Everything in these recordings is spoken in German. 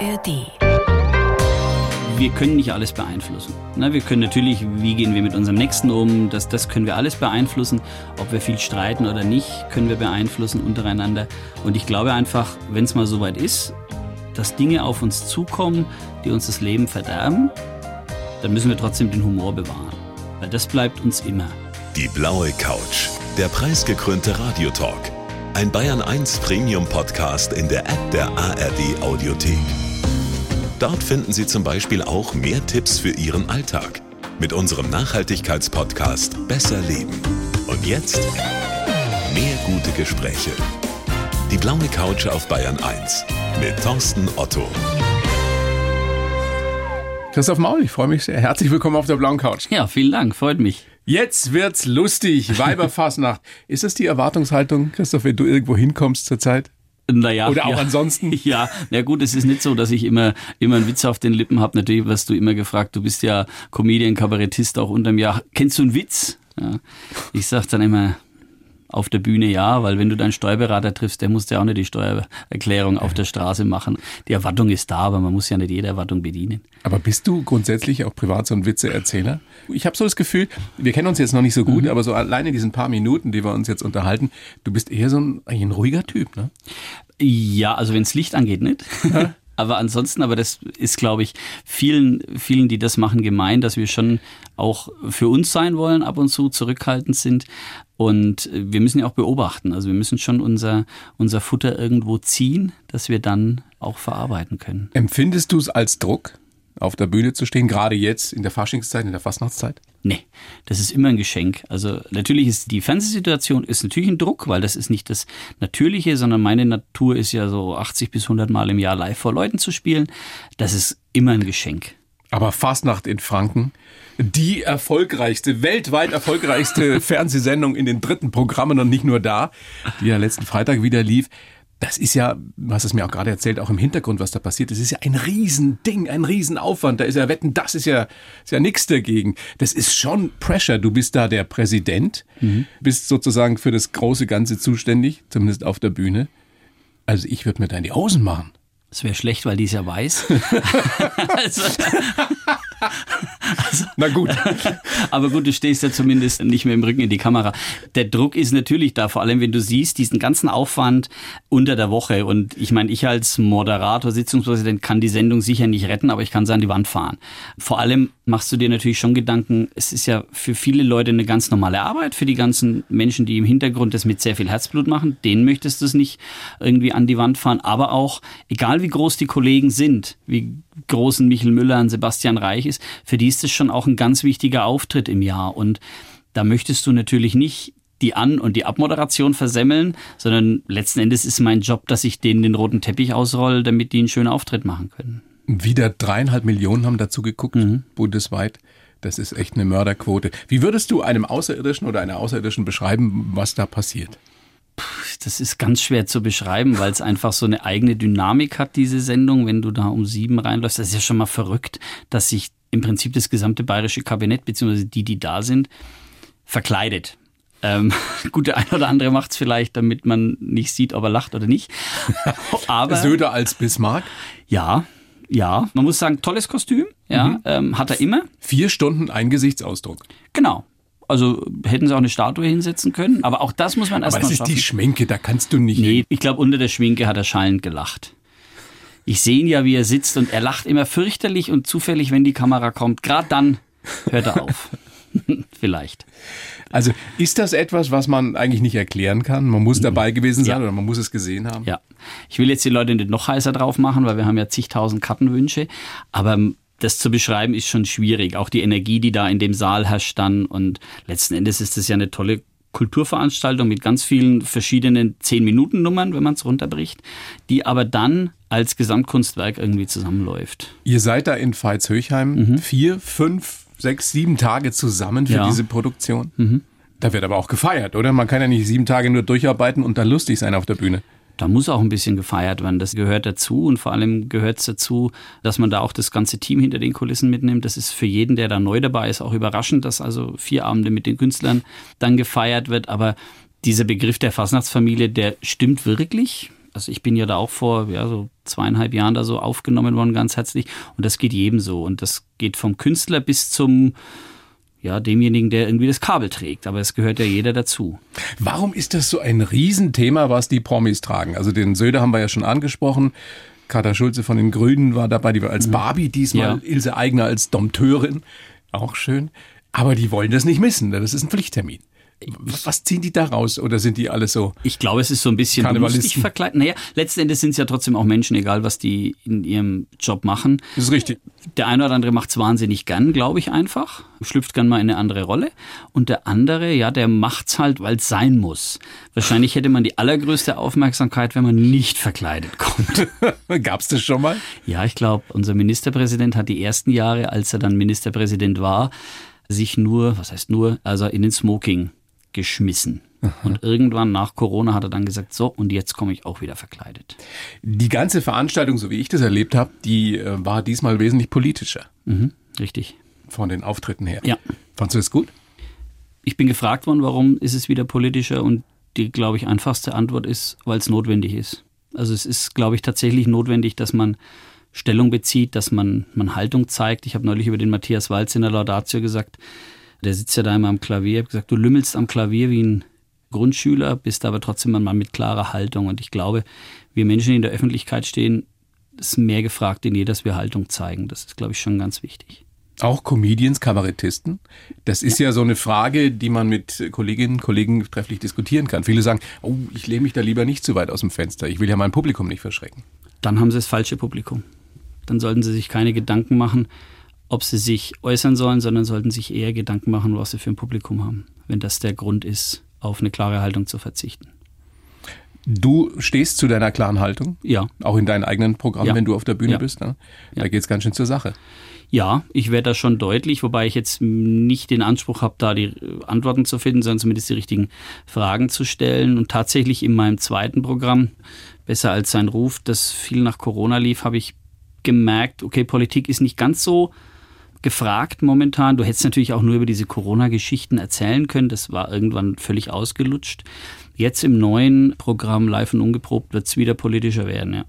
ARD. Wir können nicht alles beeinflussen. Ne, wir können natürlich, wie gehen wir mit unserem Nächsten um, das, das können wir alles beeinflussen. Ob wir viel streiten oder nicht, können wir beeinflussen untereinander. Und ich glaube einfach, wenn es mal soweit ist, dass Dinge auf uns zukommen, die uns das Leben verderben, dann müssen wir trotzdem den Humor bewahren. Weil das bleibt uns immer. Die blaue Couch, der preisgekrönte Radiotalk. Ein Bayern 1 Premium Podcast in der App der ARD Audiothek. Dort finden Sie zum Beispiel auch mehr Tipps für Ihren Alltag mit unserem Nachhaltigkeitspodcast Besser Leben. Und jetzt mehr gute Gespräche. Die blaue Couch auf Bayern 1 mit Thorsten Otto. Christoph Maul, ich freue mich sehr. Herzlich willkommen auf der blauen Couch. Ja, vielen Dank, freut mich. Jetzt wird's lustig. Weiberfastnacht. Ist das die Erwartungshaltung, Christoph, wenn du irgendwo hinkommst zurzeit? Naja, Oder auch ja. ansonsten? Ja, na gut, es ist nicht so, dass ich immer, immer einen Witz auf den Lippen habe. Natürlich wirst du immer gefragt, du bist ja Comedian, Kabarettist auch unterm Jahr. Kennst du einen Witz? Ja. Ich sag dann immer, auf der Bühne ja, weil wenn du deinen Steuerberater triffst, der muss ja auch nicht die Steuererklärung auf der Straße machen. Die Erwartung ist da, aber man muss ja nicht jede Erwartung bedienen. Aber bist du grundsätzlich auch privat so ein Witzeerzähler? Ich habe so das Gefühl, wir kennen uns jetzt noch nicht so gut, aber so alleine in diesen paar Minuten, die wir uns jetzt unterhalten, du bist eher so ein, ein ruhiger Typ, ne? Ja, also wenns Licht angeht, nicht. aber ansonsten, aber das ist, glaube ich, vielen, vielen, die das machen, gemein, dass wir schon auch für uns sein wollen, ab und zu zurückhaltend sind. Und wir müssen ja auch beobachten. Also wir müssen schon unser, unser Futter irgendwo ziehen, dass wir dann auch verarbeiten können. Empfindest du es als Druck, auf der Bühne zu stehen, gerade jetzt in der Faschingszeit, in der Fastnachtszeit? Nee, das ist immer ein Geschenk. Also natürlich ist die Fernsehsituation ist natürlich ein Druck, weil das ist nicht das Natürliche, sondern meine Natur ist ja so 80 bis 100 Mal im Jahr live vor Leuten zu spielen. Das ist immer ein Geschenk. Aber Fastnacht in Franken, die erfolgreichste, weltweit erfolgreichste Fernsehsendung in den dritten Programmen und nicht nur da, die ja letzten Freitag wieder lief. Das ist ja, du hast es mir auch gerade erzählt, auch im Hintergrund, was da passiert. Das ist ja ein Riesending, ein Riesenaufwand. Da ist ja Wetten, das ist ja, ist ja nichts dagegen. Das ist schon Pressure. Du bist da der Präsident, mhm. bist sozusagen für das große Ganze zuständig, zumindest auf der Bühne. Also ich würde mir da in die Hosen machen. Das wäre schlecht, weil die ist ja weiß. also, also, Na gut. Aber gut, du stehst ja zumindest nicht mehr im Rücken in die Kamera. Der Druck ist natürlich da, vor allem wenn du siehst, diesen ganzen Aufwand unter der Woche. Und ich meine, ich als Moderator, Sitzungspräsident kann die Sendung sicher nicht retten, aber ich kann sie an die Wand fahren. Vor allem machst du dir natürlich schon Gedanken, es ist ja für viele Leute eine ganz normale Arbeit, für die ganzen Menschen, die im Hintergrund das mit sehr viel Herzblut machen, denen möchtest du es nicht irgendwie an die Wand fahren. Aber auch, egal wie groß die Kollegen sind, wie großen Michel Müller und Sebastian Reich ist, für die ist es schon auch ein ganz wichtiger Auftritt im Jahr. Und da möchtest du natürlich nicht die An- und die Abmoderation versemmeln, sondern letzten Endes ist mein Job, dass ich denen den roten Teppich ausrolle, damit die einen schönen Auftritt machen können. Wieder dreieinhalb Millionen haben dazu geguckt, mhm. bundesweit. Das ist echt eine Mörderquote. Wie würdest du einem Außerirdischen oder einer Außerirdischen beschreiben, was da passiert? Das ist ganz schwer zu beschreiben, weil es einfach so eine eigene Dynamik hat, diese Sendung. Wenn du da um sieben reinläufst, das ist ja schon mal verrückt, dass sich im Prinzip das gesamte bayerische Kabinett, beziehungsweise die, die da sind, verkleidet. Ähm, gut, der eine oder andere macht es vielleicht, damit man nicht sieht, ob er lacht oder nicht. Aber Söder als Bismarck? Ja, ja. Man muss sagen, tolles Kostüm. Ja, mhm. ähm, hat er immer. Vier Stunden ein Gesichtsausdruck. Genau. Also hätten sie auch eine Statue hinsetzen können, aber auch das muss man erstmal schaffen. Aber das ist die Schminke, da kannst du nicht. Nee, ich glaube, unter der Schminke hat er schallend gelacht. Ich sehe ihn ja, wie er sitzt und er lacht immer fürchterlich und zufällig, wenn die Kamera kommt. Gerade dann hört er auf. Vielleicht. Also ist das etwas, was man eigentlich nicht erklären kann? Man muss dabei gewesen sein ja. oder man muss es gesehen haben? Ja. Ich will jetzt die Leute nicht noch heißer drauf machen, weil wir haben ja zigtausend Kartenwünsche. Aber das zu beschreiben ist schon schwierig. Auch die Energie, die da in dem Saal herrscht dann. Und letzten Endes ist es ja eine tolle Kulturveranstaltung mit ganz vielen verschiedenen 10-Minuten-Nummern, wenn man es runterbricht, die aber dann als Gesamtkunstwerk irgendwie zusammenläuft. Ihr seid da in Veitshöchheim mhm. vier, fünf, sechs, sieben Tage zusammen für ja. diese Produktion. Mhm. Da wird aber auch gefeiert, oder? Man kann ja nicht sieben Tage nur durcharbeiten und dann lustig sein auf der Bühne da muss auch ein bisschen gefeiert werden. Das gehört dazu und vor allem gehört es dazu, dass man da auch das ganze Team hinter den Kulissen mitnimmt. Das ist für jeden, der da neu dabei ist, auch überraschend, dass also vier Abende mit den Künstlern dann gefeiert wird. Aber dieser Begriff der Fasnachtsfamilie, der stimmt wirklich. Also ich bin ja da auch vor ja, so zweieinhalb Jahren da so aufgenommen worden, ganz herzlich. Und das geht jedem so. Und das geht vom Künstler bis zum ja, demjenigen, der irgendwie das Kabel trägt. Aber es gehört ja jeder dazu. Warum ist das so ein Riesenthema, was die Promis tragen? Also den Söder haben wir ja schon angesprochen. Katar Schulze von den Grünen war dabei, die war als Barbie diesmal, ja. Ilse Eigner als Dompteurin. Auch schön. Aber die wollen das nicht missen. Das ist ein Pflichttermin. Was ziehen die da raus oder sind die alle so? Ich glaube, es ist so ein bisschen lustig verkleidet. Naja, letzten Endes sind es ja trotzdem auch Menschen, egal was die in ihrem Job machen. Das ist richtig. Der eine oder andere macht es wahnsinnig gern, glaube ich einfach. Schlüpft gern mal in eine andere Rolle. Und der andere, ja, der macht es halt, weil es sein muss. Wahrscheinlich hätte man die allergrößte Aufmerksamkeit, wenn man nicht verkleidet kommt. Gab es das schon mal? Ja, ich glaube, unser Ministerpräsident hat die ersten Jahre, als er dann Ministerpräsident war, sich nur, was heißt nur, also in den Smoking geschmissen. Aha. Und irgendwann nach Corona hat er dann gesagt, so, und jetzt komme ich auch wieder verkleidet. Die ganze Veranstaltung, so wie ich das erlebt habe, die äh, war diesmal wesentlich politischer. Mhm, richtig. Von den Auftritten her. Ja. Fandest du das gut? Ich bin gefragt worden, warum ist es wieder politischer? Und die, glaube ich, einfachste Antwort ist, weil es notwendig ist. Also es ist, glaube ich, tatsächlich notwendig, dass man Stellung bezieht, dass man, man Haltung zeigt. Ich habe neulich über den Matthias Walz in der Laudatio gesagt, der sitzt ja da immer am Klavier. Ich habe gesagt, du lümmelst am Klavier wie ein Grundschüler, bist aber trotzdem ein Mann mit klarer Haltung. Und ich glaube, wir Menschen, die in der Öffentlichkeit stehen, ist mehr gefragt denn je, dass wir Haltung zeigen. Das ist, glaube ich, schon ganz wichtig. Auch Comedians, Kabarettisten? Das ist ja. ja so eine Frage, die man mit Kolleginnen und Kollegen trefflich diskutieren kann. Viele sagen, oh, ich lehne mich da lieber nicht zu weit aus dem Fenster. Ich will ja mein Publikum nicht verschrecken. Dann haben sie das falsche Publikum. Dann sollten sie sich keine Gedanken machen, ob sie sich äußern sollen, sondern sollten sich eher Gedanken machen, was sie für ein Publikum haben, wenn das der Grund ist, auf eine klare Haltung zu verzichten. Du stehst zu deiner klaren Haltung? Ja. Auch in deinen eigenen Programmen, ja. wenn du auf der Bühne ja. bist? Ne? Da ja. geht es ganz schön zur Sache. Ja, ich werde da schon deutlich, wobei ich jetzt nicht den Anspruch habe, da die Antworten zu finden, sondern zumindest die richtigen Fragen zu stellen. Und tatsächlich in meinem zweiten Programm, Besser als sein Ruf, das viel nach Corona lief, habe ich gemerkt, okay, Politik ist nicht ganz so gefragt momentan. Du hättest natürlich auch nur über diese Corona-Geschichten erzählen können. Das war irgendwann völlig ausgelutscht. Jetzt im neuen Programm Live und Ungeprobt wird es wieder politischer werden, ja.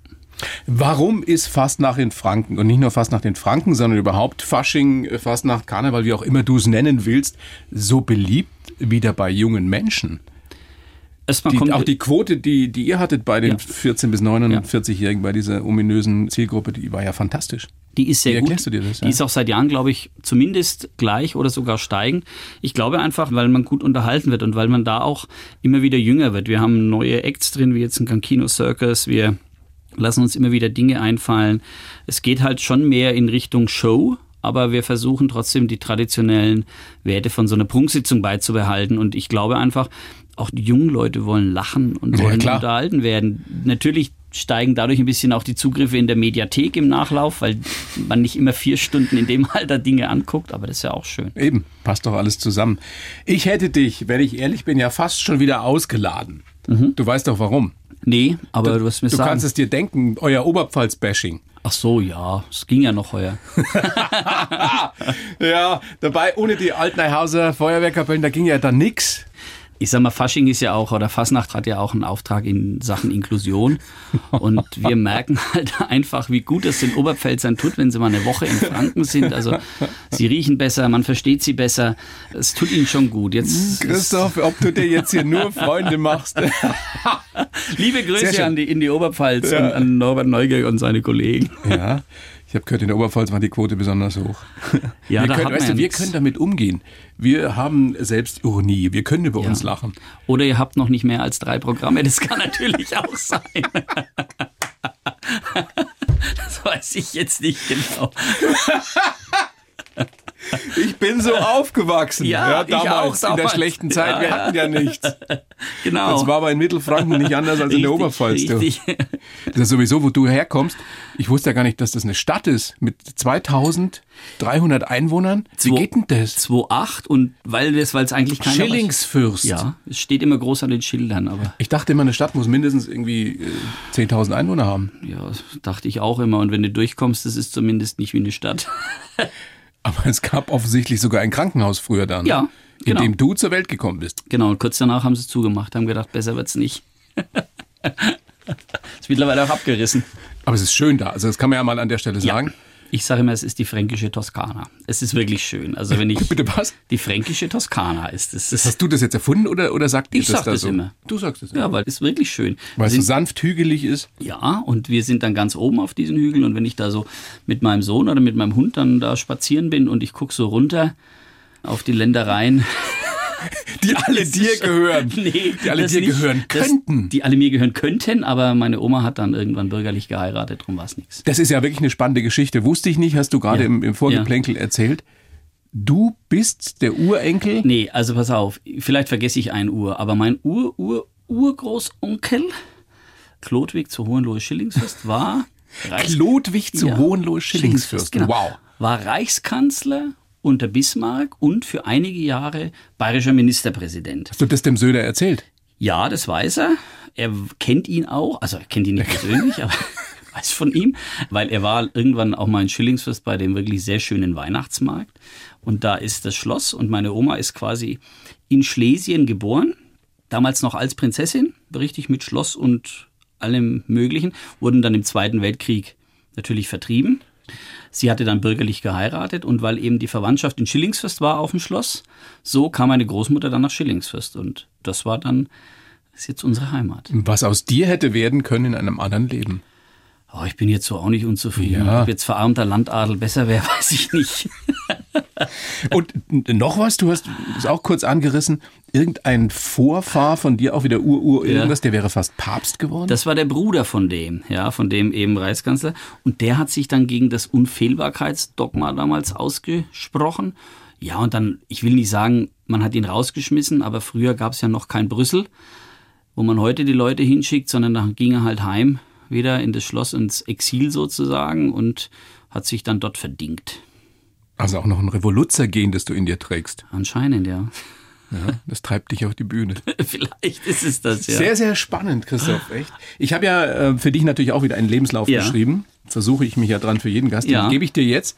Warum ist Fastnacht in Franken und nicht nur Fastnacht in Franken, sondern überhaupt Fasching, Fastnacht, Karneval, wie auch immer du es nennen willst, so beliebt wieder bei jungen Menschen? Erstmal die, kommt auch die Quote, die, die ihr hattet bei den ja. 14- bis 49-Jährigen, bei dieser ominösen Zielgruppe, die war ja fantastisch. Die ist sehr Wie erklärst gut. Du dir das, ja? Die ist auch seit Jahren, glaube ich, zumindest gleich oder sogar steigend. Ich glaube einfach, weil man gut unterhalten wird und weil man da auch immer wieder jünger wird. Wir haben neue Acts drin, wie jetzt ein Cankino Circus. Wir lassen uns immer wieder Dinge einfallen. Es geht halt schon mehr in Richtung Show, aber wir versuchen trotzdem die traditionellen Werte von so einer Prunksitzung beizubehalten. Und ich glaube einfach, auch die jungen Leute wollen lachen und wollen ja, unterhalten werden. Natürlich steigen dadurch ein bisschen auch die Zugriffe in der Mediathek im Nachlauf, weil man nicht immer vier Stunden in dem Alter Dinge anguckt, aber das ist ja auch schön. Eben, passt doch alles zusammen. Ich hätte dich, wenn ich ehrlich bin, ja fast schon wieder ausgeladen. Mhm. Du weißt doch warum. Nee, aber du, du wirst mir du sagen. Du kannst es dir denken, euer Oberpfalz-Bashing. Ach so, ja, es ging ja noch heuer. ja, dabei ohne die Altneihauser Feuerwehrkapellen, da ging ja dann nix ich sag mal, Fasching ist ja auch, oder Fasnacht hat ja auch einen Auftrag in Sachen Inklusion. Und wir merken halt einfach, wie gut es den Oberpfälzern tut, wenn sie mal eine Woche in Franken sind. Also sie riechen besser, man versteht sie besser. Es tut ihnen schon gut. Jetzt Christoph, ob du dir jetzt hier nur Freunde machst. Liebe Grüße an die, in die Oberpfalz ja. und an Norbert Neuge und seine Kollegen. Ja. Ich habe gehört, in der Oberpfalz war die Quote besonders hoch. Ja, wir, da können, weißt du, wir können damit umgehen. Wir haben selbst Ironie, wir können über ja. uns lachen. Oder ihr habt noch nicht mehr als drei Programme, das kann natürlich auch sein. das weiß ich jetzt nicht genau. Ich bin so aufgewachsen. Ja, ja damals, auch, in der schlechten Zeit. Ja, Wir hatten ja nichts. Genau. Das war aber in Mittelfranken nicht anders als richtig, in der Oberpfalz. Richtig. Das ist sowieso, wo du herkommst. Ich wusste ja gar nicht, dass das eine Stadt ist mit 2300 Einwohnern. Wie 2, geht denn das? 2,8 und weil es weil es eigentlich keiner Schillingsfürst. Ja, es steht immer groß an den Schildern, aber. Ich dachte immer, eine Stadt muss mindestens irgendwie 10.000 äh, Einwohner haben. Ja, dachte ich auch immer. Und wenn du durchkommst, das ist zumindest nicht wie eine Stadt. Aber es gab offensichtlich sogar ein Krankenhaus früher dann. Ja. Genau. In dem du zur Welt gekommen bist. Genau, und kurz danach haben sie es zugemacht, haben gedacht, besser wird's nicht. mittlerweile auch abgerissen. Aber es ist schön da. Also das kann man ja mal an der Stelle sagen. Ich sage immer, es ist die fränkische Toskana. Es ist wirklich schön. Also wenn ich Bitte was? Die fränkische Toskana ist es. Hast du das jetzt erfunden oder, oder sagt ich ihr das sag da das so? immer. Du sagst es. Ja, weil es ist wirklich schön. Weil es so sanft hügelig ist. Ja, und wir sind dann ganz oben auf diesen Hügeln und wenn ich da so mit meinem Sohn oder mit meinem Hund dann da spazieren bin und ich gucke so runter auf die Ländereien. Die alle dir gehören. Nee, die alle das dir nicht. gehören Das- könnten. Die alle mir gehören könnten, aber meine Oma hat dann irgendwann bürgerlich geheiratet, drum war es nichts. Das ist ja wirklich eine spannende Geschichte. Wusste ich nicht, hast du gerade Ja. im, im Vorgeplänkel erzählt. Du bist der Urenkel. Nee, also pass auf, vielleicht vergesse ich ein Uhr, aber mein Ur-Ur-Urgroßonkel, Klodwig zu Hohenlohe-Schillingsfürst, war Klodwig zu Ja, Hohenlohe-Schillingsfürst. genau. Wow. War Reichskanzler unter Bismarck und für einige Jahre bayerischer Ministerpräsident. Hast du das dem Söder erzählt? Ja, das weiß er. Er kennt ihn auch, also er kennt ihn nicht persönlich, aber weiß von ihm, weil er war irgendwann auch mal in Schillingsfürst bei dem wirklich sehr schönen Weihnachtsmarkt. Und da ist das Schloss und meine Oma ist quasi in Schlesien geboren, damals noch als Prinzessin, richtig mit Schloss und allem Möglichen, wurden dann im Zweiten Weltkrieg natürlich vertrieben. Sie hatte dann bürgerlich geheiratet und weil eben die Verwandtschaft in Schillingsfürst war auf dem Schloss, so kam meine Großmutter dann nach Schillingsfürst und das war dann, ist jetzt unsere Heimat. Was aus dir hätte werden können in einem anderen Leben. Oh, ich bin jetzt so auch nicht unzufrieden. Ja. Ob jetzt verarmter Landadel besser wäre, weiß ich nicht. Und noch was, du hast es auch kurz angerissen, irgendein Vorfahr von dir, auch wieder Ur-Ur Ja. irgendwas, der wäre fast Papst geworden? Das war der Bruder von dem, ja, von dem eben Reichskanzler. Und der hat sich dann gegen das Unfehlbarkeitsdogma damals ausgesprochen. Ja, und dann, ich will nicht sagen, man hat ihn rausgeschmissen, aber früher gab es ja noch kein Brüssel, wo man heute die Leute hinschickt, sondern dann ging er halt heim, wieder in das Schloss, ins Exil sozusagen und hat sich dann dort verdingt. also auch noch ein Revoluzzer-Gen, das du in dir trägst. Anscheinend, ja. Ja, das treibt dich auf die Bühne. Vielleicht ist es das, ja. Sehr, sehr spannend, Christoph, echt. Ich habe ja äh, für dich natürlich auch wieder einen Lebenslauf Ja. geschrieben. Versuche ich mich ja dran für jeden Gast. Den Ja. gebe ich dir jetzt.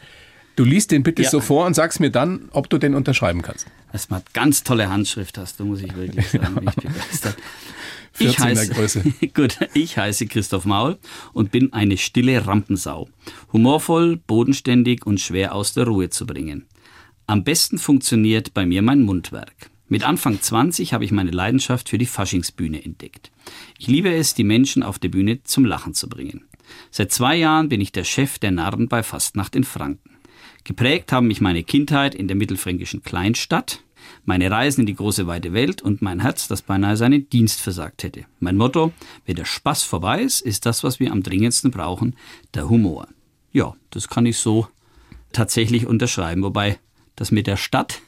Du liest den bitte Ja. so vor und sagst mir dann, ob du den unterschreiben kannst. Dass man ganz tolle Handschrift hast, da muss ich wirklich sagen, bin ich begeistert. 14er Größe. gut, ich heiße Christoph Maul und bin eine stille Rampensau. Humorvoll, bodenständig und schwer aus der Ruhe zu bringen. Am besten funktioniert bei mir mein Mundwerk. Mit Anfang 20 habe ich meine Leidenschaft für die Faschingsbühne entdeckt. Ich liebe es, die Menschen auf der Bühne zum Lachen zu bringen. Seit zwei Jahren bin ich der Chef der Narren bei Fastnacht in Franken. Geprägt haben mich meine Kindheit in der mittelfränkischen Kleinstadt, meine Reisen in die große weite Welt und mein Herz, das beinahe seinen Dienst versagt hätte. Mein Motto, wenn der Spaß vorbei ist, ist das, was wir am dringendsten brauchen, der Humor. Ja, das kann ich so tatsächlich unterschreiben, wobei das mit der Stadt,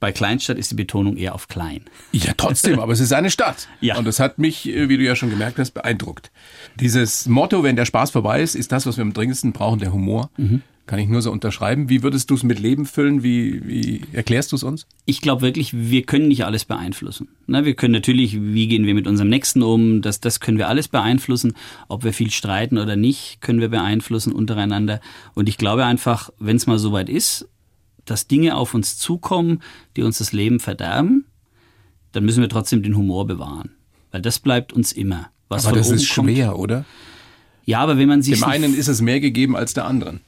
bei Kleinstadt ist die Betonung eher auf klein. Ja, trotzdem, aber es ist eine Stadt. Ja. Und das hat mich, äh, wie du ja schon gemerkt hast, beeindruckt. Dieses Motto, wenn der Spaß vorbei ist, ist das, was wir am dringendsten brauchen, der Humor. Mhm. Kann ich nur so unterschreiben. Wie würdest du es mit Leben füllen? Wie, wie erklärst du es uns? ich glaube wirklich, wir können nicht alles beeinflussen. Na, wir können natürlich, wie gehen wir mit unserem Nächsten um, das, das können wir alles beeinflussen. Ob wir viel streiten oder nicht, können wir beeinflussen untereinander. Und ich glaube einfach, wenn es mal soweit ist, dass Dinge auf uns zukommen, die uns das Leben verderben, dann müssen wir trotzdem den Humor bewahren. Weil das bleibt uns immer. Was aber das ist kommt. schwer, oder? Ja, aber wenn man sich Dem einen ist es mehr gegeben als der anderen.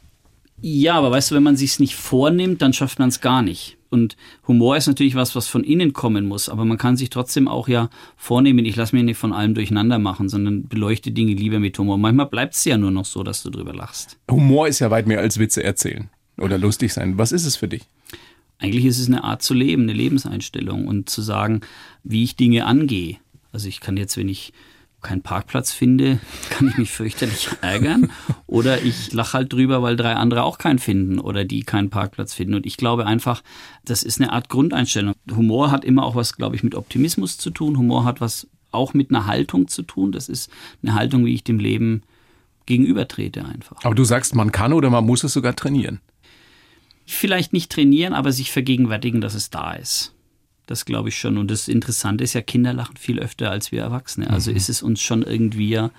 Ja, aber weißt du, wenn man sich's nicht vornimmt, dann schafft man es gar nicht. Und Humor ist natürlich was, was von innen kommen muss, aber man kann sich trotzdem auch ja vornehmen, ich lasse mich nicht von allem durcheinander machen, sondern beleuchte Dinge lieber mit Humor. Manchmal bleibt es ja nur noch so, dass du drüber lachst. Humor ist ja weit mehr als Witze erzählen oder lustig sein. Was ist es für dich? Eigentlich ist es eine Art zu leben, eine Lebenseinstellung und zu sagen, wie ich Dinge angehe. Also ich kann jetzt, wenn ich keinen Parkplatz finde, kann ich mich fürchterlich ärgern. Oder ich lache halt drüber, weil drei andere auch keinen finden oder die keinen Parkplatz finden. Und ich glaube einfach, das ist eine Art Grundeinstellung. Humor hat immer auch was, glaube ich, mit Optimismus zu tun. Humor hat was auch mit einer Haltung zu tun. Das ist eine Haltung, wie ich dem Leben gegenübertrete einfach. Aber du sagst, man kann oder man muss es sogar trainieren. Vielleicht nicht trainieren, aber sich vergegenwärtigen, dass es da ist. Das glaube ich schon. Und das Interessante ist ja, Kinder lachen viel öfter als wir Erwachsene. Also ist es uns schon irgendwie ja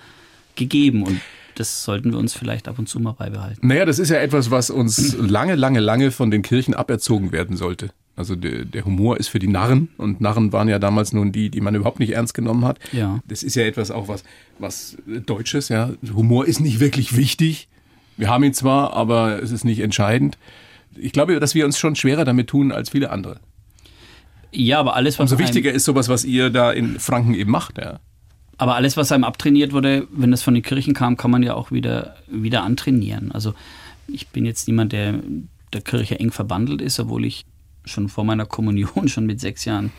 gegeben. Und das sollten wir uns vielleicht ab und zu mal beibehalten. Naja, das ist ja etwas, was uns lange, lange, lange von den Kirchen aberzogen werden sollte. Also der, der, Humor ist für die Narren und Narren waren ja damals nun die, die man überhaupt nicht ernst genommen hat. Ja. Das ist ja etwas auch was, was Deutsches, ja. Humor ist nicht wirklich wichtig. Wir haben ihn zwar, aber es ist nicht entscheidend. Ich glaube, dass wir uns schon schwerer damit tun als viele andere. Ja, aber alles, was. Umso wichtiger ist sowas, was ihr da in Franken eben macht, ja. Aber alles, was einem abtrainiert wurde, wenn das von den Kirchen kam, kann man ja auch wieder, wieder antrainieren. Also ich bin jetzt niemand, der der Kirche eng verbandelt ist, obwohl ich schon vor meiner Kommunion, schon mit sechs Jahren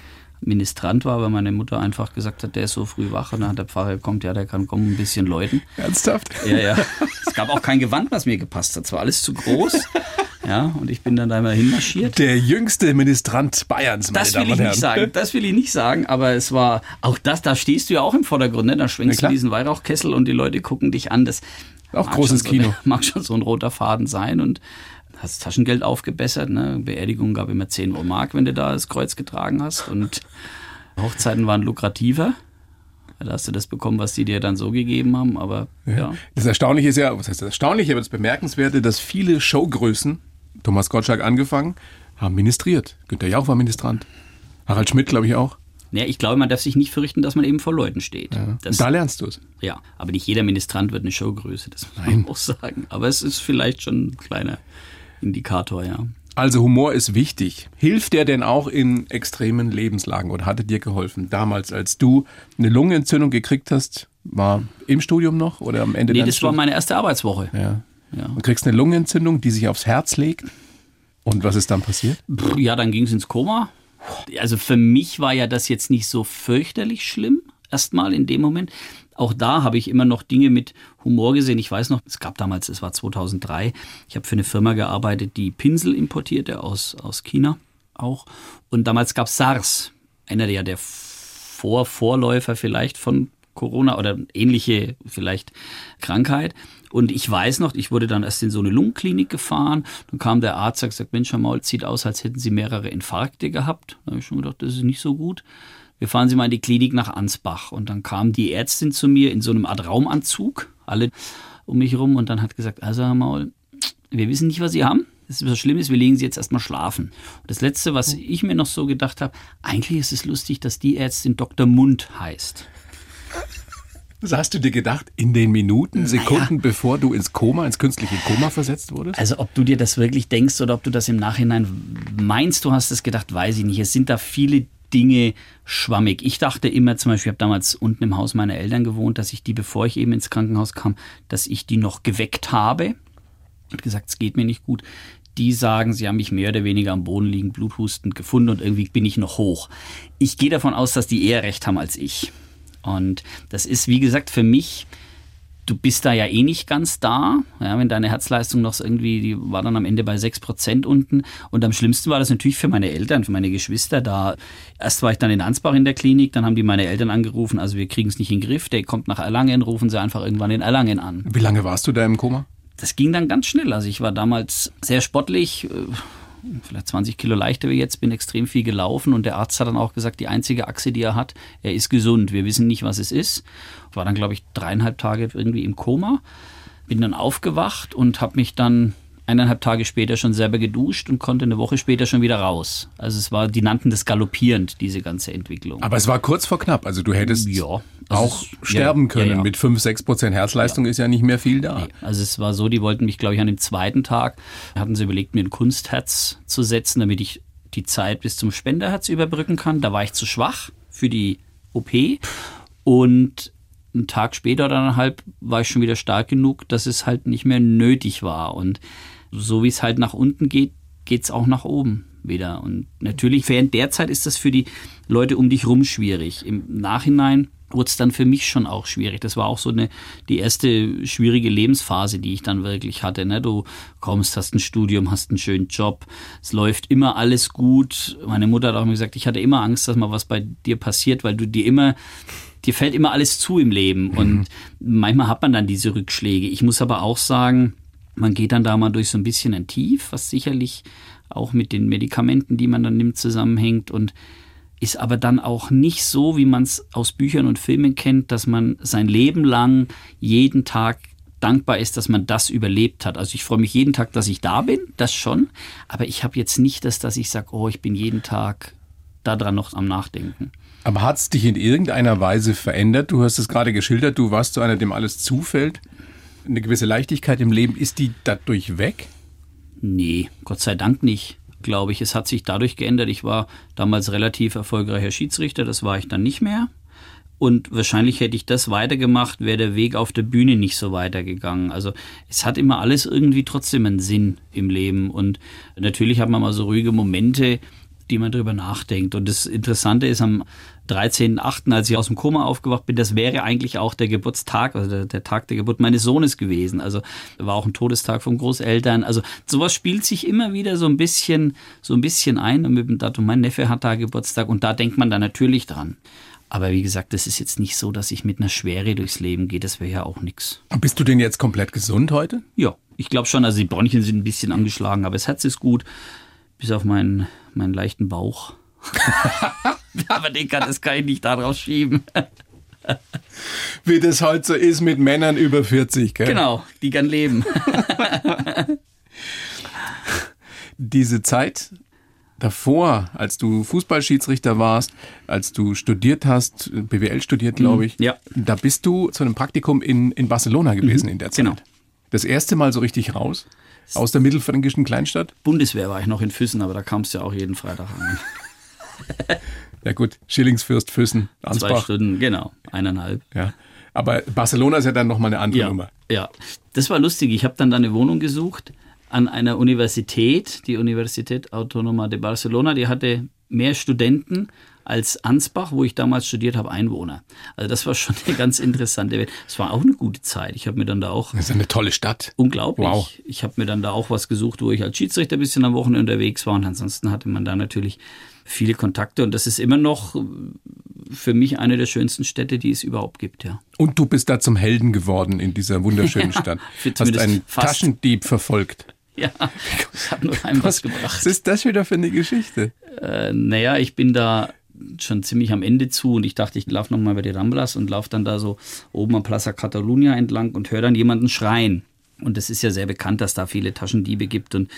Ministrant war, weil meine Mutter einfach gesagt hat, der ist so früh wach und dann hat der Pfarrer kommt, ja, der kann kommen, ein bisschen läuten. Ernsthaft? Ja, ja. Es gab auch kein Gewand, was mir gepasst hat. Es war alles zu groß. Ja, und ich bin dann da immer hinmarschiert. Der jüngste Ministrant Bayerns, meine das will ich nicht sagen. Das will ich nicht sagen, aber es war auch das, da stehst du ja auch im Vordergrund, ne? Da schwenkst ja, du diesen Weihrauchkessel und die Leute gucken dich an. Das auch großes so, Kino. Mag schon so ein roter Faden sein und hast Taschengeld aufgebessert. Ne? Beerdigung gab immer 10 Uhr Mark, wenn du da das Kreuz getragen hast. Und Hochzeiten waren lukrativer. Da hast du das bekommen, was die dir dann so gegeben haben. Aber ja. ja. Das Erstaunliche ist ja, was heißt das Erstaunliche, aber das Bemerkenswerte, dass viele Showgrößen, Thomas Gottschalk angefangen, haben ministriert. Günter Jauch war Ministrant. Harald Schmidt, glaube ich, auch. Ja, ich glaube, man darf sich nicht fürchten, dass man eben vor Leuten steht. Ja. da lernst du es. Ja, aber nicht jeder Ministrant wird eine Showgröße, das muss man auch sagen. Aber es ist vielleicht schon ein kleiner Indikator, ja. Also Humor ist wichtig. Hilft der denn auch in extremen Lebenslagen oder hatte dir geholfen? Damals, als du eine Lungenentzündung gekriegt hast, war im Studium noch oder am Ende? Nee, das Studium? war meine erste Arbeitswoche. Ja. ja. Und kriegst eine Lungenentzündung, die sich aufs Herz legt. Und was ist dann passiert? Ja, dann ging es ins Koma. Also für mich war ja das jetzt nicht so fürchterlich schlimm, erstmal in dem Moment auch da habe ich immer noch Dinge mit Humor gesehen. Ich weiß noch, es gab damals, es war 2003, ich habe für eine Firma gearbeitet, die Pinsel importierte aus, aus China auch. Und damals gab es SARS, einer der, der Vor Vorläufer vielleicht von Corona oder ähnliche vielleicht Krankheit. Und ich weiß noch, ich wurde dann erst in so eine Lungenklinik gefahren. Dann kam der Arzt und sagt, Mensch, Herr Maul, sieht aus, als hätten Sie mehrere Infarkte gehabt. Da habe ich schon gedacht, das ist nicht so gut wir fahren Sie mal in die Klinik nach Ansbach. Und dann kam die Ärztin zu mir in so einem Art Raumanzug, alle um mich herum, und dann hat gesagt, also Herr Maul, wir wissen nicht, was Sie haben. Das ist was Schlimmes, wir legen Sie jetzt erstmal schlafen. Und das Letzte, was ich mir noch so gedacht habe, eigentlich ist es lustig, dass die Ärztin Dr. Mund heißt. Was hast du dir gedacht in den Minuten, Sekunden, naja. bevor du ins Koma, ins künstliche Koma versetzt wurdest? Also ob du dir das wirklich denkst oder ob du das im Nachhinein meinst, du hast es gedacht, weiß ich nicht. Es sind da viele Dinge schwammig. Ich dachte immer zum Beispiel, ich habe damals unten im Haus meiner Eltern gewohnt, dass ich die, bevor ich eben ins Krankenhaus kam, dass ich die noch geweckt habe und gesagt, es geht mir nicht gut. Die sagen, sie haben mich mehr oder weniger am Boden liegen, bluthustend gefunden und irgendwie bin ich noch hoch. Ich gehe davon aus, dass die eher recht haben als ich. Und das ist, wie gesagt, für mich du bist da ja eh nicht ganz da. Ja, wenn deine Herzleistung noch irgendwie, die war dann am Ende bei 6% unten. Und am schlimmsten war das natürlich für meine Eltern, für meine Geschwister. Da erst war ich dann in Ansbach in der Klinik, dann haben die meine Eltern angerufen, also wir kriegen es nicht in den Griff, der kommt nach Erlangen, rufen sie einfach irgendwann in Erlangen an. Wie lange warst du da im Koma? Das ging dann ganz schnell. Also ich war damals sehr sportlich, äh, vielleicht 20 Kilo leichter wie jetzt, bin extrem viel gelaufen und der Arzt hat dann auch gesagt, die einzige Achse, die er hat, er ist gesund. Wir wissen nicht, was es ist. War dann, glaube ich, dreieinhalb Tage irgendwie im Koma. Bin dann aufgewacht und habe mich dann eineinhalb Tage später schon selber geduscht und konnte eine Woche später schon wieder raus. Also es war, die nannten das galoppierend, diese ganze Entwicklung. Aber es war kurz vor knapp. Also du hättest ja, also auch es, sterben können. Ja, ja. Mit 5, 6 Prozent Herzleistung ist ja nicht mehr viel da. Nee, also es war so, die wollten mich, glaube ich, an dem zweiten Tag, hatten sie überlegt, mir ein Kunstherz zu setzen, damit ich die Zeit bis zum Spenderherz überbrücken kann. Da war ich zu schwach für die OP. Und einen Tag später oder eineinhalb war ich schon wieder stark genug, dass es halt nicht mehr nötig war. Und so wie es halt nach unten geht, geht es auch nach oben wieder. Und natürlich, während der Zeit ist das für die Leute um dich rum schwierig. Im Nachhinein wurde es dann für mich schon auch schwierig. Das war auch so eine, die erste schwierige Lebensphase, die ich dann wirklich hatte. Ne? Du kommst, hast ein Studium, hast einen schönen Job, es läuft immer alles gut. Meine Mutter hat auch immer gesagt, ich hatte immer Angst, dass mal was bei dir passiert, weil du dir immer dir fällt immer alles zu im Leben mhm. und manchmal hat man dann diese Rückschläge. Ich muss aber auch sagen, man geht dann da mal durch so ein bisschen ein Tief, was sicherlich auch mit den Medikamenten, die man dann nimmt, zusammenhängt und ist aber dann auch nicht so, wie man es aus Büchern und Filmen kennt, dass man sein Leben lang jeden Tag dankbar ist, dass man das überlebt hat. Also ich freue mich jeden Tag, dass ich da bin, das schon. Aber ich habe jetzt nicht das, dass ich sage, oh, ich bin jeden Tag daran noch am Nachdenken. Aber hat es dich in irgendeiner Weise verändert? Du hast es gerade geschildert, du warst so einer, dem alles zufällt. Eine gewisse Leichtigkeit im Leben, ist die dadurch weg? Nee, Gott sei Dank nicht, glaube ich. Es hat sich dadurch geändert. Ich war damals relativ erfolgreicher Schiedsrichter, das war ich dann nicht mehr. Und wahrscheinlich hätte ich das weitergemacht, wäre der Weg auf der Bühne nicht so weitergegangen. Also es hat immer alles irgendwie trotzdem einen Sinn im Leben. Und natürlich hat man mal so ruhige Momente, die man darüber nachdenkt. Und das Interessante ist, am 13.8., als ich aus dem Koma aufgewacht bin, das wäre eigentlich auch der Geburtstag, also der, der, Tag der Geburt meines Sohnes gewesen. Also war auch ein Todestag von Großeltern. Also sowas spielt sich immer wieder so ein bisschen, so ein bisschen ein. Und mit dem Datum, mein Neffe hat da Geburtstag und da denkt man dann natürlich dran. Aber wie gesagt, das ist jetzt nicht so, dass ich mit einer Schwere durchs Leben gehe. Das wäre ja auch nichts. Bist du denn jetzt komplett gesund heute? Ja, ich glaube schon. Also die Bronchien sind ein bisschen angeschlagen, aber das Herz ist gut. Bis auf meinen, meinen leichten Bauch. aber den kann, das kann ich nicht daraus schieben. Wie das halt so ist mit Männern über 40, gell? Genau, die gern leben. Diese Zeit davor, als du Fußballschiedsrichter warst, als du studiert hast, BWL studiert, glaube ich, ja. da bist du zu einem Praktikum in, in Barcelona gewesen mhm, in der Zeit. Genau. Das erste Mal so richtig raus? Aus der mittelfränkischen Kleinstadt? Bundeswehr war ich noch in Füssen, aber da kamst du ja auch jeden Freitag an. Ja gut, Schillingsfürst, Füssen, Ansbach. Zwei Stunden, genau, eineinhalb. Ja. Aber Barcelona ist ja dann nochmal eine andere ja, Nummer. Ja, das war lustig. Ich habe dann da eine Wohnung gesucht an einer Universität, die Universität Autonoma de Barcelona, die hatte mehr Studenten als Ansbach, wo ich damals studiert habe, Einwohner. Also das war schon eine ganz interessante Welt. Es war auch eine gute Zeit. Ich habe mir dann da auch... Das ist eine tolle Stadt. Unglaublich. Wow. Ich habe mir dann da auch was gesucht, wo ich als Schiedsrichter ein bisschen am Wochenende unterwegs war. Und ansonsten hatte man da natürlich viele Kontakte. Und das ist immer noch für mich eine der schönsten Städte, die es überhaupt gibt, ja. Und du bist da zum Helden geworden in dieser wunderschönen Stadt. Ja, Hast einen fast. Taschendieb verfolgt. Ja, ich habe nur einem was, was gebracht. Was ist das wieder für eine Geschichte? Äh, naja, ich bin da schon ziemlich am Ende zu und ich dachte, ich laufe nochmal bei den Ramblas und laufe dann da so oben am Plaza Catalunya entlang und höre dann jemanden schreien. Und es ist ja sehr bekannt, dass da viele Taschendiebe gibt. Und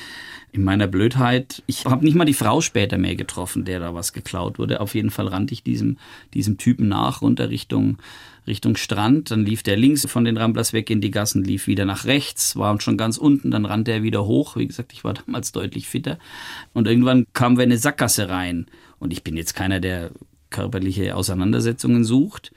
in meiner Blödheit, ich habe nicht mal die Frau später mehr getroffen, der da was geklaut wurde. Auf jeden Fall rannte ich diesem, diesem Typen nach, runter Richtung, Richtung Strand. Dann lief der links von den Ramblers weg in die Gassen, lief wieder nach rechts, war schon ganz unten. Dann rannte er wieder hoch. Wie gesagt, ich war damals deutlich fitter. Und irgendwann kamen wir in eine Sackgasse rein. Und ich bin jetzt keiner, der körperliche Auseinandersetzungen sucht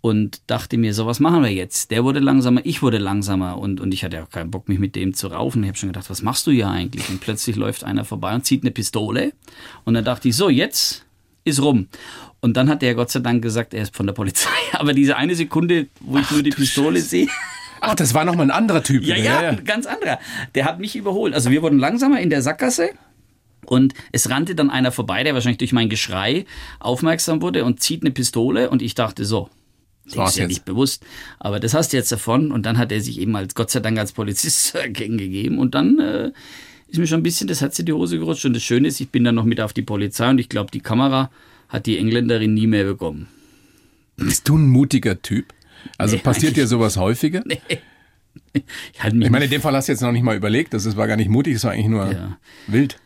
und dachte mir, so was machen wir jetzt? Der wurde langsamer, ich wurde langsamer und, und ich hatte auch keinen Bock, mich mit dem zu raufen. Ich habe schon gedacht, was machst du hier eigentlich? Und plötzlich läuft einer vorbei und zieht eine Pistole und dann dachte ich, so jetzt ist rum. Und dann hat der Gott sei Dank gesagt, er ist von der Polizei. Aber diese eine Sekunde, wo ich Ach, nur die Pistole Scheiße. sehe. Ach, das war nochmal ein anderer Typ. Ja, ja, ja, ein ganz anderer. Der hat mich überholt. Also wir wurden langsamer in der Sackgasse. Und es rannte dann einer vorbei, der wahrscheinlich durch mein Geschrei aufmerksam wurde und zieht eine Pistole. Und ich dachte so, das war ja nicht bewusst. Aber das hast du jetzt davon. Und dann hat er sich eben als Gott sei Dank als Polizist zu erkennen gegeben. Und dann äh, ist mir schon ein bisschen das Herz in die Hose gerutscht. Und das Schöne ist, ich bin dann noch mit auf die Polizei und ich glaube, die Kamera hat die Engländerin nie mehr bekommen. Bist du ein mutiger Typ? Also nee, passiert dir sowas häufiger? Nee. Ich, ich meine, in dem Fall hast du jetzt noch nicht mal überlegt, das war gar nicht mutig, das war eigentlich nur ja. wild.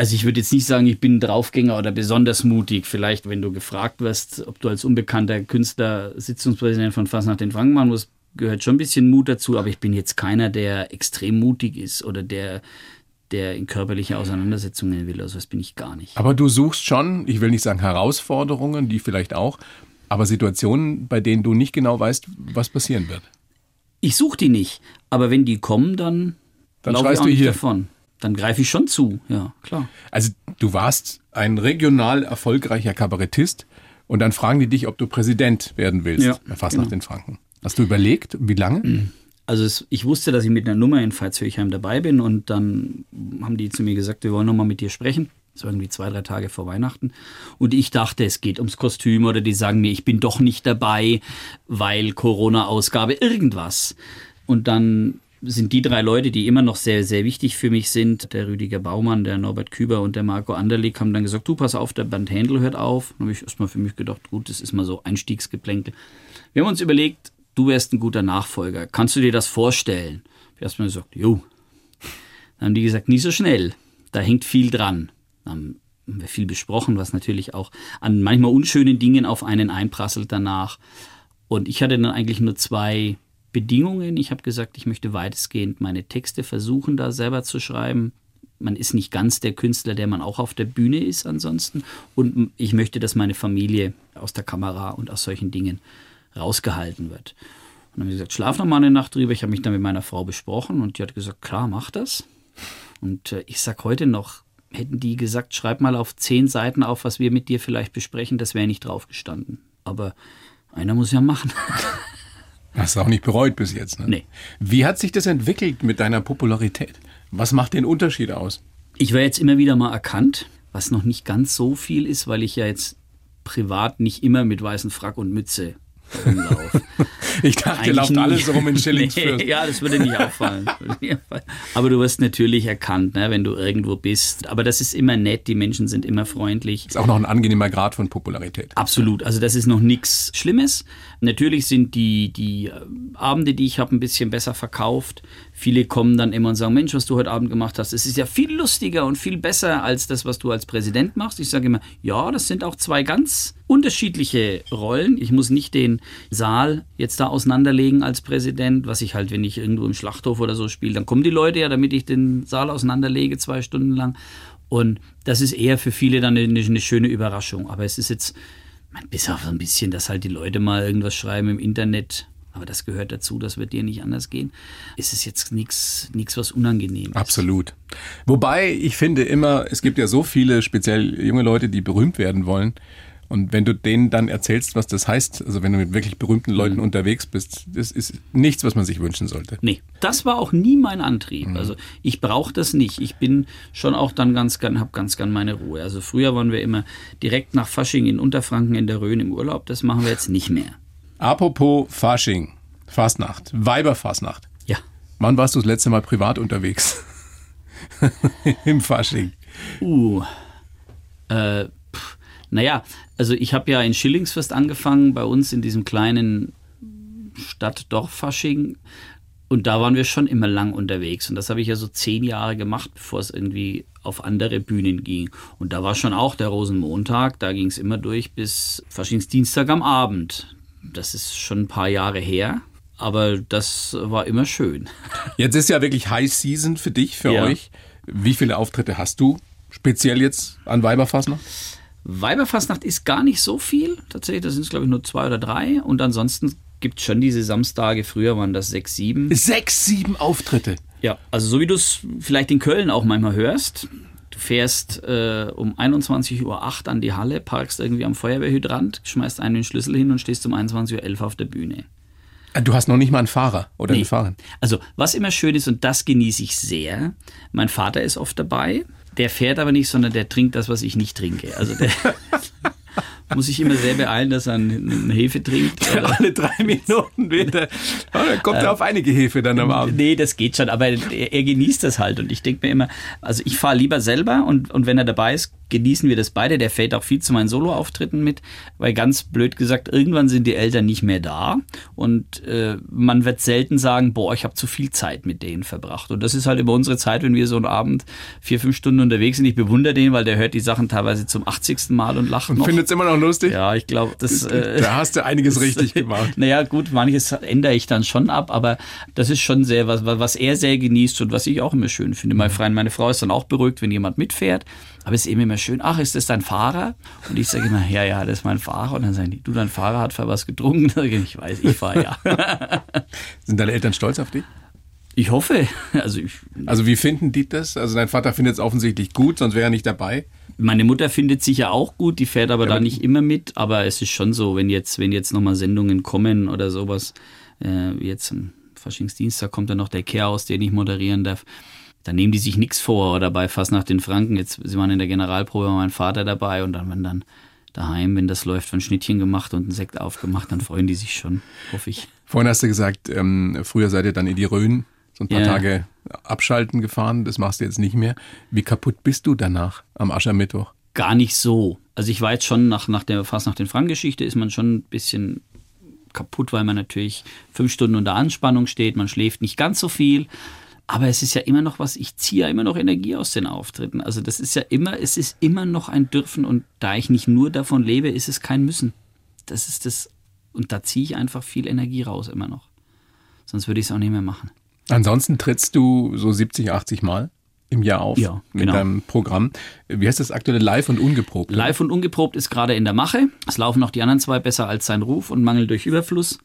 Also ich würde jetzt nicht sagen, ich bin Draufgänger oder besonders mutig. Vielleicht, wenn du gefragt wirst, ob du als unbekannter Künstler Sitzungspräsident von Fasnacht den Franken machen musst, gehört schon ein bisschen Mut dazu. Aber ich bin jetzt keiner, der extrem mutig ist oder der der in körperliche Auseinandersetzungen will. Also das bin ich gar nicht. Aber du suchst schon, ich will nicht sagen Herausforderungen, die vielleicht auch, aber Situationen, bei denen du nicht genau weißt, was passieren wird. Ich suche die nicht, aber wenn die kommen, dann, dann schreist du hier davon dann greife ich schon zu, ja, klar. Also du warst ein regional erfolgreicher Kabarettist und dann fragen die dich, ob du Präsident werden willst. Ja, Fast genau. nach den Franken. Hast du überlegt, wie lange? Also es, ich wusste, dass ich mit einer Nummer in Pfalzhöchheim dabei bin und dann haben die zu mir gesagt, wir wollen nochmal mit dir sprechen. Das war irgendwie zwei, drei Tage vor Weihnachten. Und ich dachte, es geht ums Kostüm oder die sagen mir, ich bin doch nicht dabei, weil Corona-Ausgabe irgendwas. Und dann sind die drei Leute, die immer noch sehr, sehr wichtig für mich sind. Der Rüdiger Baumann, der Norbert Küber und der Marco Anderlik haben dann gesagt, du pass auf, der Band Händel hört auf. Dann habe ich erstmal für mich gedacht, gut, das ist mal so Einstiegsgeplänkel. Wir haben uns überlegt, du wärst ein guter Nachfolger. Kannst du dir das vorstellen? Ich habe erstmal gesagt, jo. Dann haben die gesagt, nie so schnell. Da hängt viel dran. Dann haben wir viel besprochen, was natürlich auch an manchmal unschönen Dingen auf einen einprasselt danach. Und ich hatte dann eigentlich nur zwei Bedingungen. Ich habe gesagt, ich möchte weitestgehend meine Texte versuchen, da selber zu schreiben. Man ist nicht ganz der Künstler, der man auch auf der Bühne ist ansonsten. Und ich möchte, dass meine Familie aus der Kamera und aus solchen Dingen rausgehalten wird. Und dann habe ich gesagt, schlaf noch mal eine Nacht drüber. Ich habe mich dann mit meiner Frau besprochen und die hat gesagt, klar, mach das. Und äh, ich sage heute noch, hätten die gesagt, schreib mal auf zehn Seiten auf, was wir mit dir vielleicht besprechen, das wäre nicht drauf gestanden. Aber einer muss ja machen. Hast du auch nicht bereut bis jetzt, ne? Nee. Wie hat sich das entwickelt mit deiner Popularität? Was macht den Unterschied aus? Ich war jetzt immer wieder mal erkannt, was noch nicht ganz so viel ist, weil ich ja jetzt privat nicht immer mit weißem Frack und Mütze rumlaufe. Ich dachte, ihr lauft alles rum in Schillingsfürst. Nee, ja, das würde nicht auffallen. Aber du wirst natürlich erkannt, ne, wenn du irgendwo bist. Aber das ist immer nett, die Menschen sind immer freundlich. Ist auch noch ein angenehmer Grad von Popularität. Absolut, also das ist noch nichts Schlimmes. Natürlich sind die, die Abende, die ich habe, ein bisschen besser verkauft. Viele kommen dann immer und sagen, Mensch, was du heute Abend gemacht hast, es ist ja viel lustiger und viel besser als das, was du als Präsident machst. Ich sage immer, ja, das sind auch zwei ganz unterschiedliche Rollen. Ich muss nicht den Saal jetzt da auseinanderlegen als Präsident, was ich halt, wenn ich irgendwo im Schlachthof oder so spiele, dann kommen die Leute ja, damit ich den Saal auseinanderlege, zwei Stunden lang. Und das ist eher für viele dann eine, eine schöne Überraschung. Aber es ist jetzt, man, bis auf so ein bisschen, dass halt die Leute mal irgendwas schreiben im Internet, aber das gehört dazu, das wird dir nicht anders gehen. Ist es jetzt nichts, nichts was unangenehm ist. Absolut. Wobei ich finde immer, es gibt ja so viele, speziell junge Leute, die berühmt werden wollen. Und wenn du denen dann erzählst, was das heißt, also wenn du mit wirklich berühmten Leuten mhm. unterwegs bist, das ist nichts, was man sich wünschen sollte. Nee, das war auch nie mein Antrieb. Mhm. Also ich brauche das nicht. Ich bin schon auch dann ganz gern, habe ganz gern meine Ruhe. Also früher waren wir immer direkt nach Fasching in Unterfranken in der Rhön im Urlaub. Das machen wir jetzt nicht mehr. Apropos Fasching, Fastnacht, Weiberfastnacht. Ja. Wann warst du das letzte Mal privat unterwegs? Im Fasching. Uh, äh, naja, also ich habe ja in Schillingsfest angefangen, bei uns in diesem kleinen Stadt-Dorf-Fasching. Und da waren wir schon immer lang unterwegs. Und das habe ich ja so zehn Jahre gemacht, bevor es irgendwie auf andere Bühnen ging. Und da war schon auch der Rosenmontag. Da ging es immer durch bis Faschingsdienstag am Abend. Das ist schon ein paar Jahre her. Aber das war immer schön. Jetzt ist ja wirklich High Season für dich, für ja. euch. Wie viele Auftritte hast du speziell jetzt an Weiberfassnacht? Weiberfastnacht ist gar nicht so viel. Tatsächlich, da sind es, glaube ich, nur zwei oder drei. Und ansonsten gibt es schon diese Samstage. Früher waren das sechs, sieben. Sechs, sieben Auftritte. Ja, also so wie du es vielleicht in Köln auch manchmal hörst. Du fährst äh, um 21.08 Uhr an die Halle, parkst irgendwie am Feuerwehrhydrant, schmeißt einen den Schlüssel hin und stehst um 21.11 Uhr auf der Bühne. Ah, du hast noch nicht mal einen Fahrer oder nee. eine Fahrerin. Also, was immer schön ist, und das genieße ich sehr, mein Vater ist oft dabei. Der fährt aber nicht, sondern der trinkt das, was ich nicht trinke. Also der muss sich immer sehr beeilen, dass er eine Hefe trinkt. Alle drei Minuten wieder. Oh, dann kommt äh, er auf einige Hefe dann am Abend. Nee, das geht schon, aber er, er genießt das halt. Und ich denke mir immer, also ich fahre lieber selber und, und wenn er dabei ist, genießen wir das beide. Der fällt auch viel zu meinen Soloauftritten mit, weil ganz blöd gesagt, irgendwann sind die Eltern nicht mehr da und äh, man wird selten sagen, boah, ich habe zu viel Zeit mit denen verbracht. Und das ist halt immer unsere Zeit, wenn wir so einen Abend vier, fünf Stunden unterwegs sind. Ich bewundere den, weil der hört die Sachen teilweise zum 80. Mal und lacht und noch. Findet es immer noch lustig? Ja, ich glaube, das. Äh, da hast du einiges das, richtig gemacht. Naja, gut, manches ändere ich dann schon ab, aber das ist schon sehr, was, was er sehr genießt und was ich auch immer schön finde. Mein Freund, meine Frau ist dann auch beruhigt, wenn jemand mitfährt. Aber es ist eben immer schön, ach, ist das dein Fahrer? Und ich sage immer, ja, ja, das ist mein Fahrer. Und dann sagen die, du, dein Fahrer hat für was getrunken? Ich weiß, ich fahre ja. Sind deine Eltern stolz auf dich? Ich hoffe. Also, ich, also wie finden die das? Also dein Vater findet es offensichtlich gut, sonst wäre er nicht dabei. Meine Mutter findet sicher auch gut, die fährt aber ja, da nicht immer mit. Aber es ist schon so, wenn jetzt, wenn jetzt nochmal Sendungen kommen oder sowas, äh, jetzt am Faschingsdienstag kommt dann noch der Chaos, den ich moderieren darf da nehmen die sich nichts vor oder bei fast nach den Franken. Jetzt, sie waren in der Generalprobe, war mein Vater dabei und dann, wenn dann daheim, wenn das läuft, ein Schnittchen gemacht und ein Sekt aufgemacht, dann freuen die sich schon, hoffe ich. Vorhin hast du gesagt, ähm, früher seid ihr dann in die Rhön so ein paar ja. Tage abschalten gefahren, das machst du jetzt nicht mehr. Wie kaputt bist du danach am Aschermittwoch? Gar nicht so. Also ich war jetzt schon nach, nach der, fast nach den Frank-Geschichte ist man schon ein bisschen kaputt, weil man natürlich fünf Stunden unter Anspannung steht, man schläft nicht ganz so viel. Aber es ist ja immer noch was, ich ziehe ja immer noch Energie aus den Auftritten. Also das ist ja immer, es ist immer noch ein Dürfen und da ich nicht nur davon lebe, ist es kein Müssen. Das ist das, und da ziehe ich einfach viel Energie raus immer noch. Sonst würde ich es auch nicht mehr machen. Ansonsten trittst du so 70, 80 Mal im Jahr auf Ja, mit genau. deinem Programm. Wie heißt das aktuelle Live und ungeprobt? Live und ungeprobt ist gerade in der Mache. Es laufen auch die anderen zwei besser als sein Ruf und Mangel durch Überfluss.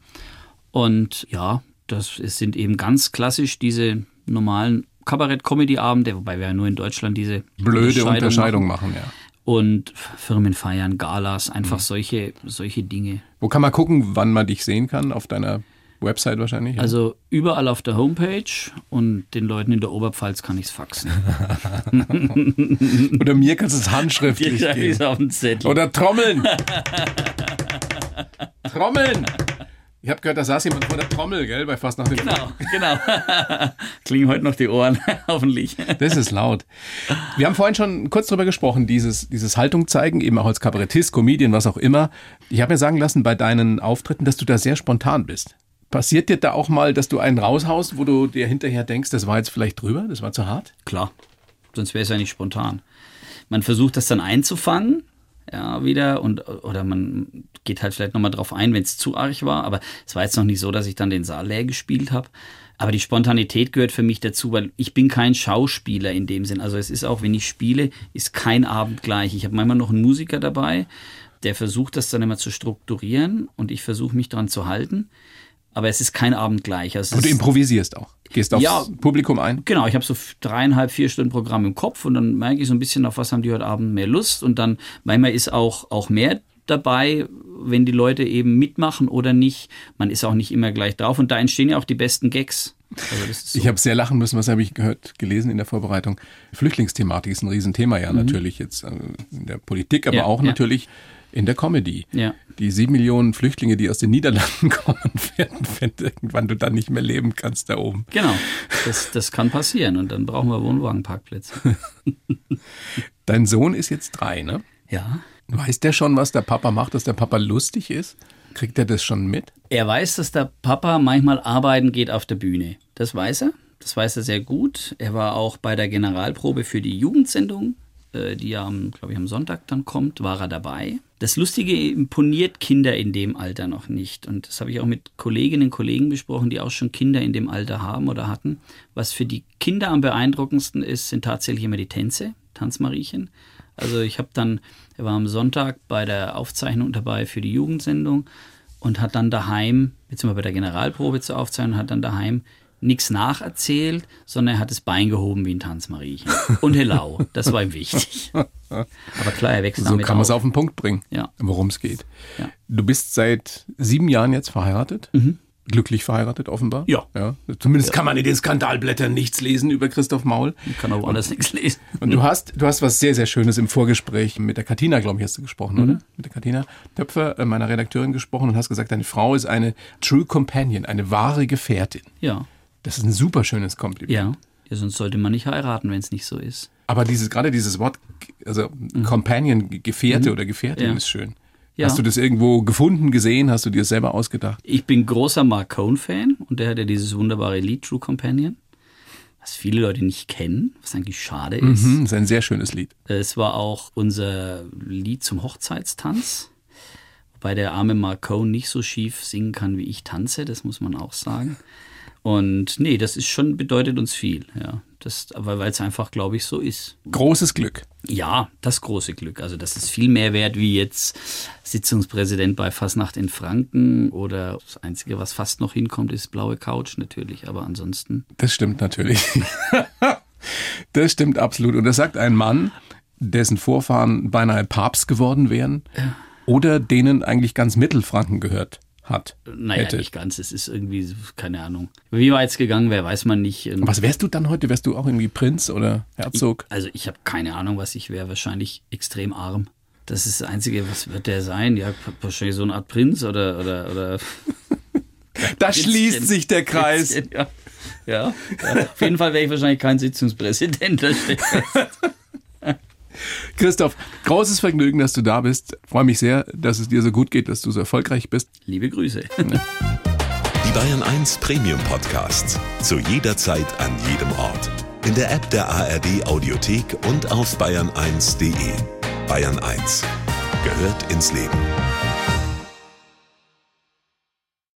Und ja, das sind eben ganz klassisch diese normalen Kabarett-Comedy-Abende, wobei wir ja nur in Deutschland diese Blöde Unterscheidung machen. machen, ja. Und Firmenfeiern, Galas, einfach solche, solche Dinge. Wo kann man gucken, wann man dich sehen kann? Auf deiner Website wahrscheinlich? ja? Also überall auf der Homepage und den Leuten in der Oberpfalz kann ich es faxen. Oder mir kannst du es handschriftlich ist geben. auf dem Zettel. Oder Trommeln. Trommeln. Ich habe gehört, da saß jemand vor der Trommel, gell, bei fast nach dem Genau, genau. Klingen heute noch die Ohren, hoffentlich. Das ist laut. Wir haben vorhin schon kurz drüber gesprochen, dieses, dieses Haltung zeigen, eben auch als Kabarettist, Comedian, was auch immer. Ich habe mir sagen lassen bei deinen Auftritten, dass du da sehr spontan bist. Passiert dir da auch mal, dass du einen raushaust, wo du dir hinterher denkst, das war jetzt vielleicht drüber, das war zu hart? Klar, sonst wäre es ja nicht spontan. Man versucht das dann einzufangen, ja, wieder, und, oder man geht halt vielleicht nochmal drauf ein, wenn es zu arg war, aber es war jetzt noch nicht so, dass ich dann den Saal leer gespielt habe. Aber die Spontanität gehört für mich dazu, weil ich bin kein Schauspieler in dem Sinn. Also es ist auch, wenn ich spiele, ist kein Abend gleich. Ich habe manchmal noch einen Musiker dabei, der versucht das dann immer zu strukturieren und ich versuche mich daran zu halten. Aber es ist kein Abend gleich. Also Aber du improvisierst auch. Gehst aufs Ja. Publikum ein. Genau, ich habe so dreieinhalb, vier Stunden Programm im Kopf und dann merke ich so ein bisschen, auf was haben die heute Abend mehr Lust und dann manchmal ist auch, auch mehr dabei, wenn die Leute eben mitmachen oder nicht. Man ist auch nicht immer gleich drauf und da entstehen ja auch die besten Gags. Also so. Ich habe sehr lachen müssen, was habe ich gehört, gelesen in der Vorbereitung. Flüchtlingsthematik ist ein Riesenthema ja natürlich jetzt äh, in der Politik, aber Mhm. Ja, auch ja. natürlich in der Comedy. Ja. Die sieben Millionen Flüchtlinge, die aus den Niederlanden kommen, werden, wenn irgendwann du dann nicht mehr leben kannst da oben. Genau, das, das kann passieren und dann brauchen wir Wohnwagenparkplätze. Dein Sohn ist jetzt drei, ne? Ja. Weiß der schon, was der Papa macht, dass der Papa lustig ist? Kriegt er das schon mit? Er weiß, dass der Papa manchmal arbeiten geht auf der Bühne. Das weiß er. Das weiß er sehr gut. Er war auch bei der Generalprobe für die Jugendsendung, äh, die ja, glaube ich, am Sonntag dann kommt, war er dabei. Das Lustige imponiert Kinder in dem Alter noch nicht. Und das habe ich auch mit Kolleginnen und Kollegen besprochen, die auch schon Kinder in dem Alter haben oder hatten. Was für die Kinder am beeindruckendsten ist, sind tatsächlich immer die Tänze, Tanzmariechen. Also ich habe dann, er war am Sonntag bei der Aufzeichnung dabei für die Jugendsendung und hat dann daheim, beziehungsweise bei der Generalprobe zur Aufzeichnung, hat dann daheim nichts nacherzählt, sondern er hat das Bein gehoben wie ein Tanzmariechen. Und Hello, das war ihm wichtig. Aber klar, er wächst So damit kann man es auf. den Punkt bringen, Ja. worum es geht. Ja. Du bist seit sieben Jahren jetzt verheiratet. Glücklich verheiratet, offenbar. Ja. ja. Zumindest kann man in den Skandalblättern nichts lesen über Christoph Maul. Ich kann auch woanders nichts lesen. Und du hast, du hast was sehr, sehr Schönes im Vorgespräch mit der Katina, glaube ich, hast du gesprochen, oder? Mit der Katina Töpfer, äh, meiner Redakteurin, gesprochen und hast gesagt, deine Frau ist eine True Companion, eine wahre Gefährtin. Ja, Das ist ein super schönes Kompliment. ja. ja sonst sollte man nicht heiraten, wenn es nicht so ist. Aber dieses, gerade dieses Wort, also Companion, Gefährte oder Gefährtin Ja. ist schön. Ja. Hast du das irgendwo gefunden, gesehen? Hast du dir das selber ausgedacht? Ich bin großer Mark Cohn-Fan und der hat ja dieses wunderbare Lied True Companion, was viele Leute nicht kennen, was eigentlich schade ist. Mhm, ist ein sehr schönes Lied. Es war auch unser Lied zum Hochzeitstanz, wobei der arme Mark Cohn nicht so schief singen kann, wie ich tanze, das muss man auch sagen. Und nee, das ist schon, bedeutet uns viel, ja. Das, aber weil es einfach, glaube ich, so ist. Großes Glück. Ja, das große Glück. Also das ist viel mehr wert wie jetzt Sitzungspräsident bei Fastnacht in Franken oder das Einzige, was fast noch hinkommt, ist blaue Couch natürlich. Aber ansonsten, Das stimmt natürlich. das stimmt absolut. Und das sagt ein Mann, dessen Vorfahren beinahe Papst geworden wären oder denen eigentlich ganz Mittelfranken gehört hat. naja, hätte. nicht ganz. Es ist irgendwie, keine Ahnung. Wie weit es gegangen wäre, weiß man nicht. Und Was wärst du dann heute? Wärst du auch irgendwie Prinz oder Herzog? Also ich habe keine Ahnung, was ich wäre. Wahrscheinlich extrem arm. Das ist das Einzige, was wird der sein? Ja, wahrscheinlich so eine Art Prinz oder oder oder. da Prinzchen. schließt sich der Kreis. Prinzchen, Ja. Ja. ja. Auf jeden Fall wäre ich wahrscheinlich kein Sitzungspräsident. Christoph, großes Vergnügen, dass du da bist. Freue mich sehr, dass es dir so gut geht, dass du so erfolgreich bist. Liebe Grüße. Die Bayern 1 Premium Podcasts. Zu jeder Zeit, an jedem Ort. In der App der ARD Audiothek und auf bayern1.de. Bayern 1 gehört ins Leben.